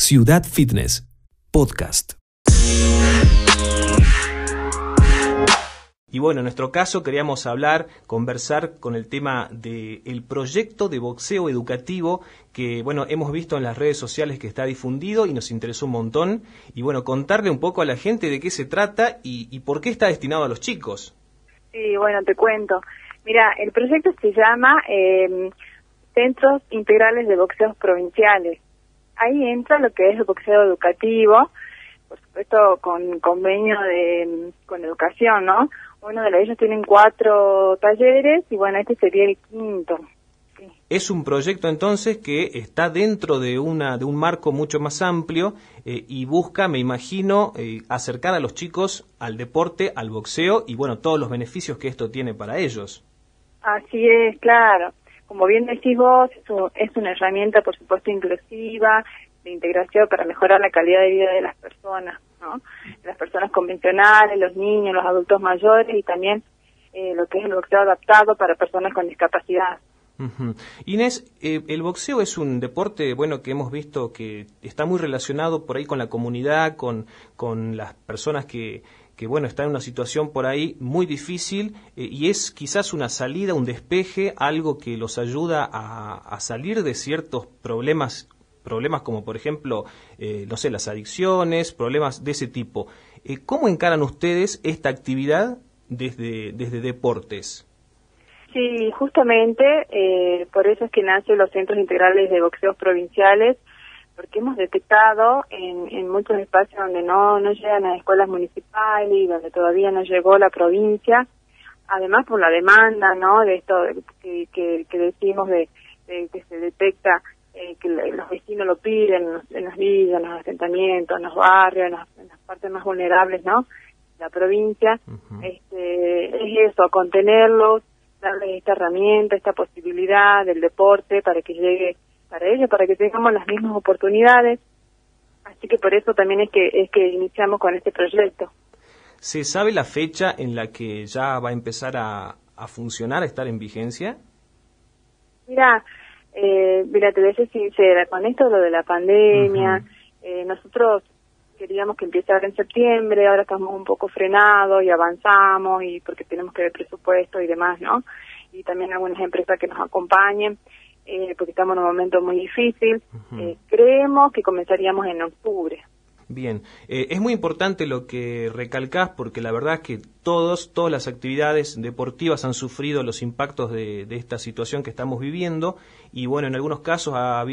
Ciudad Fitness, podcast. Y bueno, en nuestro caso queríamos hablar, conversar con el tema del proyecto de boxeo educativo que, bueno, hemos visto en las redes sociales que está difundido y nos interesó un montón. Y bueno, contarle un poco a la gente de qué se trata y, por qué está destinado a los chicos. Sí, bueno, te cuento. Mira, el proyecto se llama eh, Centros Integrales de Boxeos Provinciales. Ahí entra lo que es el boxeo educativo, por supuesto con convenio de con educación, ¿no? Uno de ellos tienen cuatro talleres y bueno, este sería el quinto. Es un proyecto entonces que está dentro de una de un marco mucho más amplio eh, y busca, me imagino, eh, acercar a los chicos al deporte, al boxeo y bueno, todos los beneficios que esto tiene para ellos. Así es, claro. Como bien decís vos, es una herramienta, por supuesto, inclusiva, de integración para mejorar la calidad de vida de las personas, ¿no? Las personas convencionales, los niños, los adultos mayores y también eh, lo que es el boxeo adaptado para personas con discapacidad. Inés, eh, el boxeo es un deporte, bueno, que hemos visto que está muy relacionado por ahí con la comunidad, con, con las personas que, que bueno, está en una situación por ahí muy difícil eh, y es quizás una salida, un despeje, algo que los ayuda a, salir de ciertos problemas, problemas como por ejemplo, eh, no sé, las adicciones, problemas de ese tipo. Eh, ¿Cómo encaran ustedes esta actividad desde, desde deportes? Sí, justamente por eso es que nacen los centros integrales de boxeos provinciales porque hemos detectado en, en muchos espacios donde no, no llegan a escuelas municipales y donde todavía no llegó la provincia, además por la demanda, ¿no? De esto que, que, decimos de, que se detecta eh, que los vecinos lo piden en, las villas, en los asentamientos, en los barrios, en las, partes más vulnerables, ¿no? La provincia, este, es eso, contenerlos, darles esta herramienta, esta posibilidad del deporte para que llegue para ellos, para que tengamos las mismas oportunidades. Así que por eso también es que, es que iniciamos con este proyecto. ¿Se sabe la fecha en la que ya va a empezar a, a funcionar, a estar en vigencia? Mira, eh, mira, te voy a ser sincera, con esto lo de la pandemia, eh, nosotros queríamos que empiece ahora en septiembre, ahora estamos un poco frenados y avanzamos y porque tenemos que ver presupuesto y demás, ¿no? Y también algunas empresas que nos acompañen eh, porque estamos en un momento muy difícil. Eh, creemos que comenzaríamos en octubre. Bien, eh, es muy importante lo que recalcás porque la verdad es que todos, todas las actividades deportivas han sufrido los impactos de, esta situación que estamos viviendo y bueno, en algunos casos ha,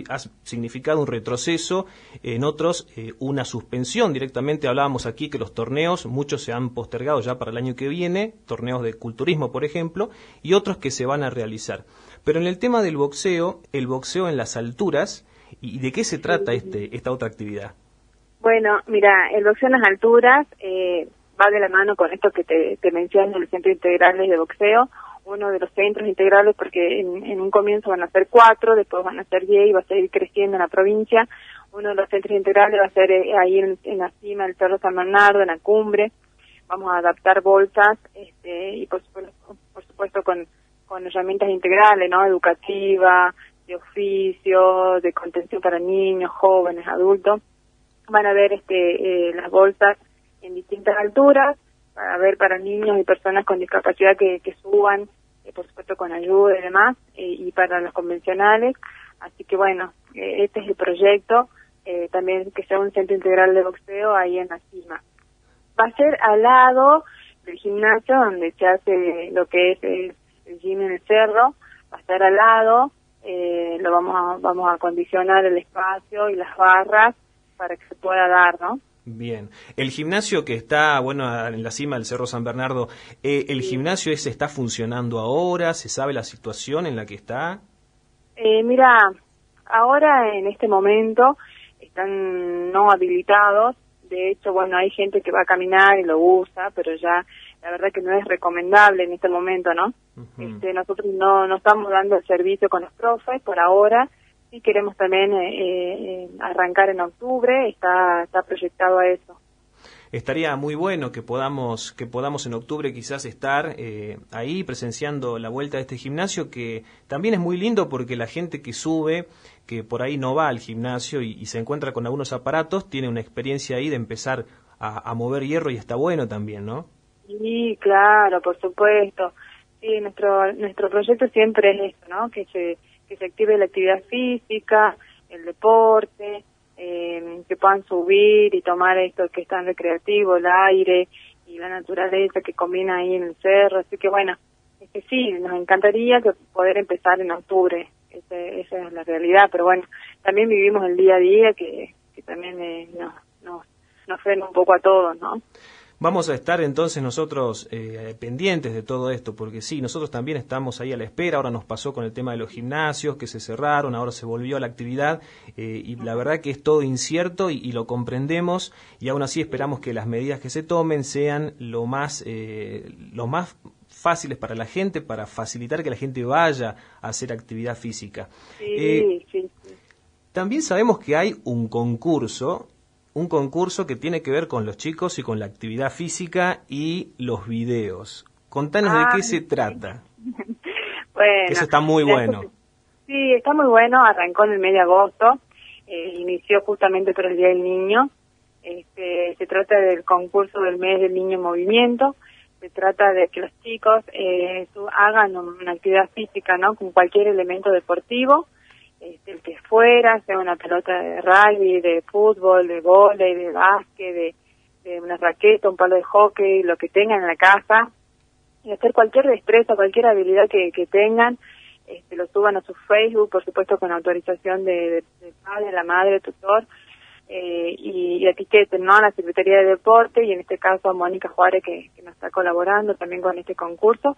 significado un retroceso, en otros eh, una suspensión directamente. Hablábamos aquí que los torneos, muchos se han postergado ya para el año que viene, torneos de culturismo por ejemplo, y otros que se van a realizar. Pero en el tema del boxeo, el boxeo en las alturas, ¿y de qué se trata este, esta otra actividad? Bueno, mira, el boxeo en las alturas eh, va de la mano con esto que te, te menciono, los centros integrales de boxeo, uno de los centros integrales porque en, un comienzo van a ser cuatro, después van a ser diez y va a seguir creciendo en la provincia. Uno de los centros integrales va a ser eh, ahí en, la cima del Cerro San Bernardo, en la cumbre. Vamos a adaptar bolsas este, y por, por supuesto con, con herramientas integrales, ¿no? Educativa, de oficio, de contención para niños, jóvenes, adultos van a ver este, eh, las bolsas en distintas alturas, para ver para niños y personas con discapacidad que, que suban, eh, por supuesto con ayuda y demás, eh, y para los convencionales. Así que bueno, este es el proyecto, también que sea un centro integral de boxeo ahí en la cima. Va a ser al lado del gimnasio donde se hace lo que es el, el gym en el cerro, va a estar al lado, lo vamos a, vamos a acondicionar el espacio y las barras para que se pueda dar, ¿no? Bien. El gimnasio que está, bueno, en la cima del Cerro San Bernardo, eh, ¿el gimnasio ese está funcionando ahora? ¿Se sabe la situación en la que está? Eh, mira, ahora en este momento están no habilitados. De hecho, bueno, hay gente que va a caminar y lo usa, pero ya la verdad que no es recomendable en este momento, ¿no? este, nosotros no, no estamos dando el servicio con los profes por ahora y queremos también eh, eh, arrancar en octubre, está, está proyectado a eso. Estaría muy bueno que podamos, que podamos en octubre quizás estar eh, ahí presenciando la vuelta de este gimnasio, que también es muy lindo porque la gente que sube que por ahí no va al gimnasio y, se encuentra con algunos aparatos, tiene una experiencia ahí de empezar a, mover hierro y está bueno también, ¿no? Sí, claro, por supuesto. Sí, nuestro nuestro proyecto siempre es eso, ¿no? Que se que se active la actividad física, el deporte, eh, que puedan subir y tomar esto que es tan recreativo, el aire y la naturaleza que combina ahí en el cerro. Así que bueno, es que sí, nos encantaría que poder empezar en octubre. esa es la realidad, pero bueno, también vivimos el día a día que, que también eh, nos, nos, nos frena un poco a todos, ¿no? Vamos a estar entonces nosotros eh, pendientes de todo esto, porque sí, nosotros también estamos ahí a la espera, ahora nos pasó con el tema de los gimnasios que se cerraron, ahora se volvió a la actividad eh, y la verdad que es todo incierto y, lo comprendemos y aún así esperamos que las medidas que se tomen sean lo más, eh, lo más fáciles para la gente, para facilitar que la gente vaya a hacer actividad física. sí, sí. También sabemos que hay un concurso un concurso que tiene que ver con los chicos y con la actividad física y los videos. Contanos de qué se trata. bueno, eso está muy bueno. Sí, está muy bueno. Arrancó en el mes de agosto. Eh, inició justamente por el Día del Niño. Este, se trata del concurso del mes del niño en movimiento. Se trata de que los chicos eh, hagan una actividad física, ¿no? Con cualquier elemento deportivo este, el que fuera, sea una pelota de rugby, de fútbol, de volei, de básquet, de, una raqueta, un palo de hockey, lo que tengan en la casa, y hacer cualquier destreza, cualquier habilidad que, tengan, este, lo suban a su Facebook, por supuesto con autorización de, de, padre, la madre, tutor, eh, y, etiqueten ¿no? a la Secretaría de Deporte y en este caso a Mónica Juárez que, que nos está colaborando también con este concurso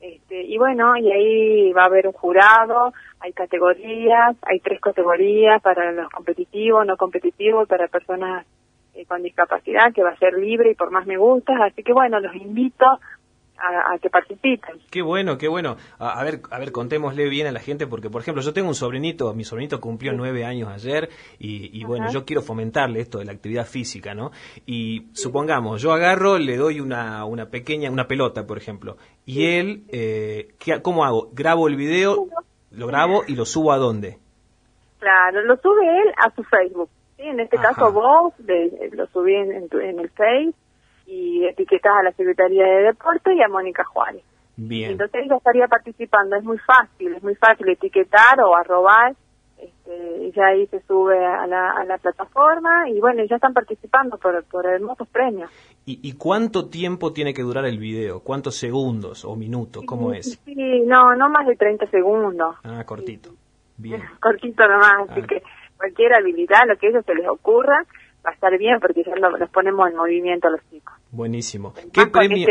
este, y bueno, y ahí va a haber un jurado, hay categorías, hay tres categorías para los competitivos, no competitivos, para personas eh, con discapacidad, que va a ser libre y por más me gusta, así que bueno, los invito a, que participen. Qué bueno, qué bueno. A, ver, a ver, contémosle bien a la gente, porque por ejemplo, yo tengo un sobrinito, mi sobrinito cumplió nueve años ayer, y, bueno, yo quiero fomentarle esto de la actividad física, ¿no? Y supongamos, yo agarro, le doy una, una pequeña, una pelota, por ejemplo, y él, eh, ¿qué, ¿cómo hago? Grabo el video, lo grabo y lo subo a dónde? Claro, lo sube él a su Facebook. ¿sí? En este caso vos lo subí en, en el Facebook y etiquetas a la Secretaría de Deporte y a Mónica Juárez. Bien. Entonces ella estaría participando, es muy fácil, es muy fácil etiquetar o arrobar, este, ya ahí se sube a la, a la plataforma y bueno, ya están participando por, por hermosos premios. ¿Y, ¿Y cuánto tiempo tiene que durar el video? ¿Cuántos segundos o minutos? ¿Cómo es? Sí, no, no más de 30 segundos. Ah, cortito. Bien. Cortito nomás, así ah. que cualquier habilidad, lo que a ellos se les ocurra, va a estar bien porque ya los ponemos en movimiento a los chicos. Buenísimo. ¿Qué, premio,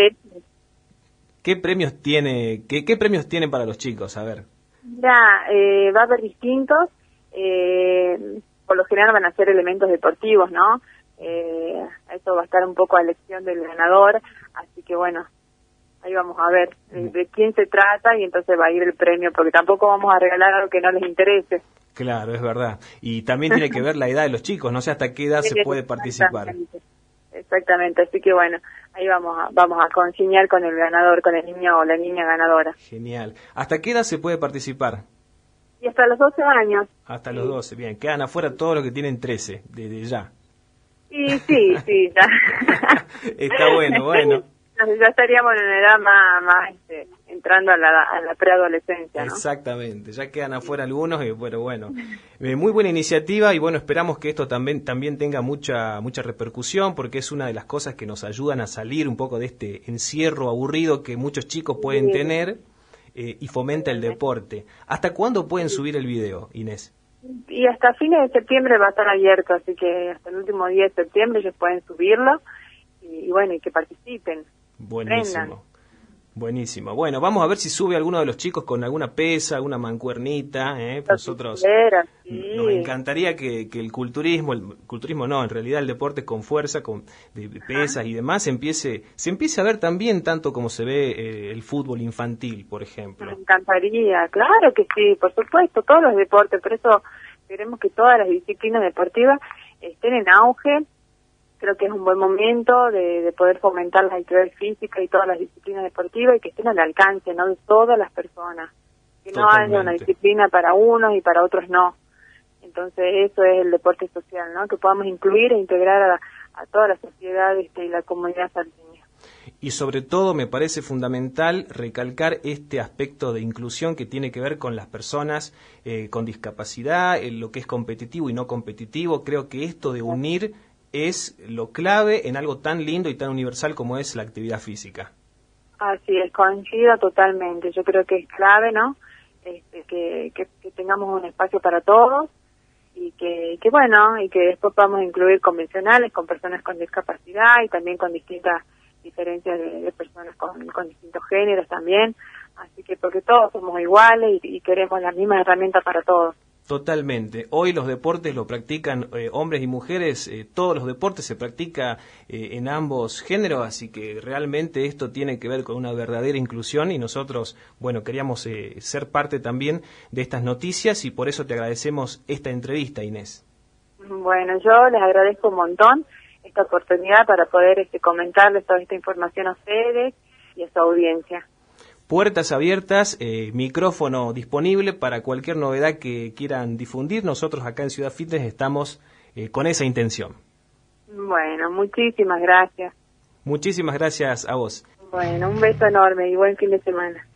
¿Qué premios tiene qué, qué premios tienen para los chicos? A ver. Ya, eh, va a haber distintos. Eh, por lo general van a ser elementos deportivos, ¿no? Eh, eso va a estar un poco a elección del ganador, así que bueno, ahí vamos a ver de, de, quién se trata y entonces va a ir el premio, porque tampoco vamos a regalar algo que no les interese. Claro, es verdad. Y también tiene que ver la edad de los chicos, no sé hasta qué edad se puede participar. Exactamente, así que bueno, ahí vamos a, vamos a consignar con el ganador, con el niño o la niña ganadora. Genial. ¿Hasta qué edad se puede participar? Y hasta los 12 años. Hasta los 12, bien. Quedan afuera todos los que tienen 13, desde ya. Sí, sí, sí, ya. Está bueno, bueno. ya estaríamos en una edad más, más este, entrando a la, a la preadolescencia. Exactamente, ya quedan afuera algunos, y bueno, bueno, eh, muy buena iniciativa y bueno, esperamos que esto también, también tenga mucha, mucha repercusión porque es una de las cosas que nos ayudan a salir un poco de este encierro aburrido que muchos chicos pueden tener eh, y fomenta el deporte. ¿Hasta cuándo pueden subir el video, Inés? Y hasta fines de septiembre va a estar abierto, así que hasta el último día de septiembre ellos pueden subirlo y, y bueno, y que participen. Buenísimo. Buenísimo. Bueno, vamos a ver si sube alguno de los chicos con alguna pesa, alguna mancuernita. ¿eh? Nosotros nos encantaría que, el culturismo, el culturismo no, en realidad el deporte con fuerza, con de pesas y demás, empiece, se empiece a ver también tanto como se ve eh, el fútbol infantil, por ejemplo. Me encantaría, claro que sí, por supuesto, todos los deportes, por eso queremos que todas las disciplinas deportivas estén en auge creo que es un buen momento de, poder fomentar la actividad física y todas las disciplinas deportivas y que estén al alcance no de todas las personas que no haya una disciplina para unos y para otros no Entonces eso es el deporte social, ¿no? Que podamos incluir e integrar a, a toda la sociedad este, y la comunidad salteña. Y sobre todo me parece fundamental recalcar este aspecto de inclusión que tiene que ver con las personas eh, con discapacidad, en lo que es competitivo y no competitivo. Creo que esto de unir es lo clave en algo tan lindo y tan universal como es la actividad física. Así es, coincido totalmente. Yo creo que es clave, ¿no? Este, que, tengamos un espacio para todos y que, bueno, y que después podamos incluir convencionales con personas con discapacidad y también con distintas diferencias de, personas con, con, distintos géneros también. Así que porque todos somos iguales y, y queremos las mismas herramientas para todos. Totalmente. Hoy los deportes lo practican eh, hombres y mujeres, eh, todos los deportes se practica eh, en ambos géneros, así que realmente esto tiene que ver con una verdadera inclusión y nosotros, bueno, queríamos ser parte también de estas noticias y por eso te agradecemos esta entrevista, Inés. Bueno, yo les agradezco un montón esta oportunidad para poder este, comentarles toda esta información a ustedes y a su audiencia puertas abiertas, eh, micrófono disponible para cualquier novedad que quieran difundir. Nosotros acá en Ciudad Fitness estamos eh, con esa intención. Bueno, muchísimas gracias. Muchísimas gracias a vos. Bueno, un beso enorme y buen fin de semana.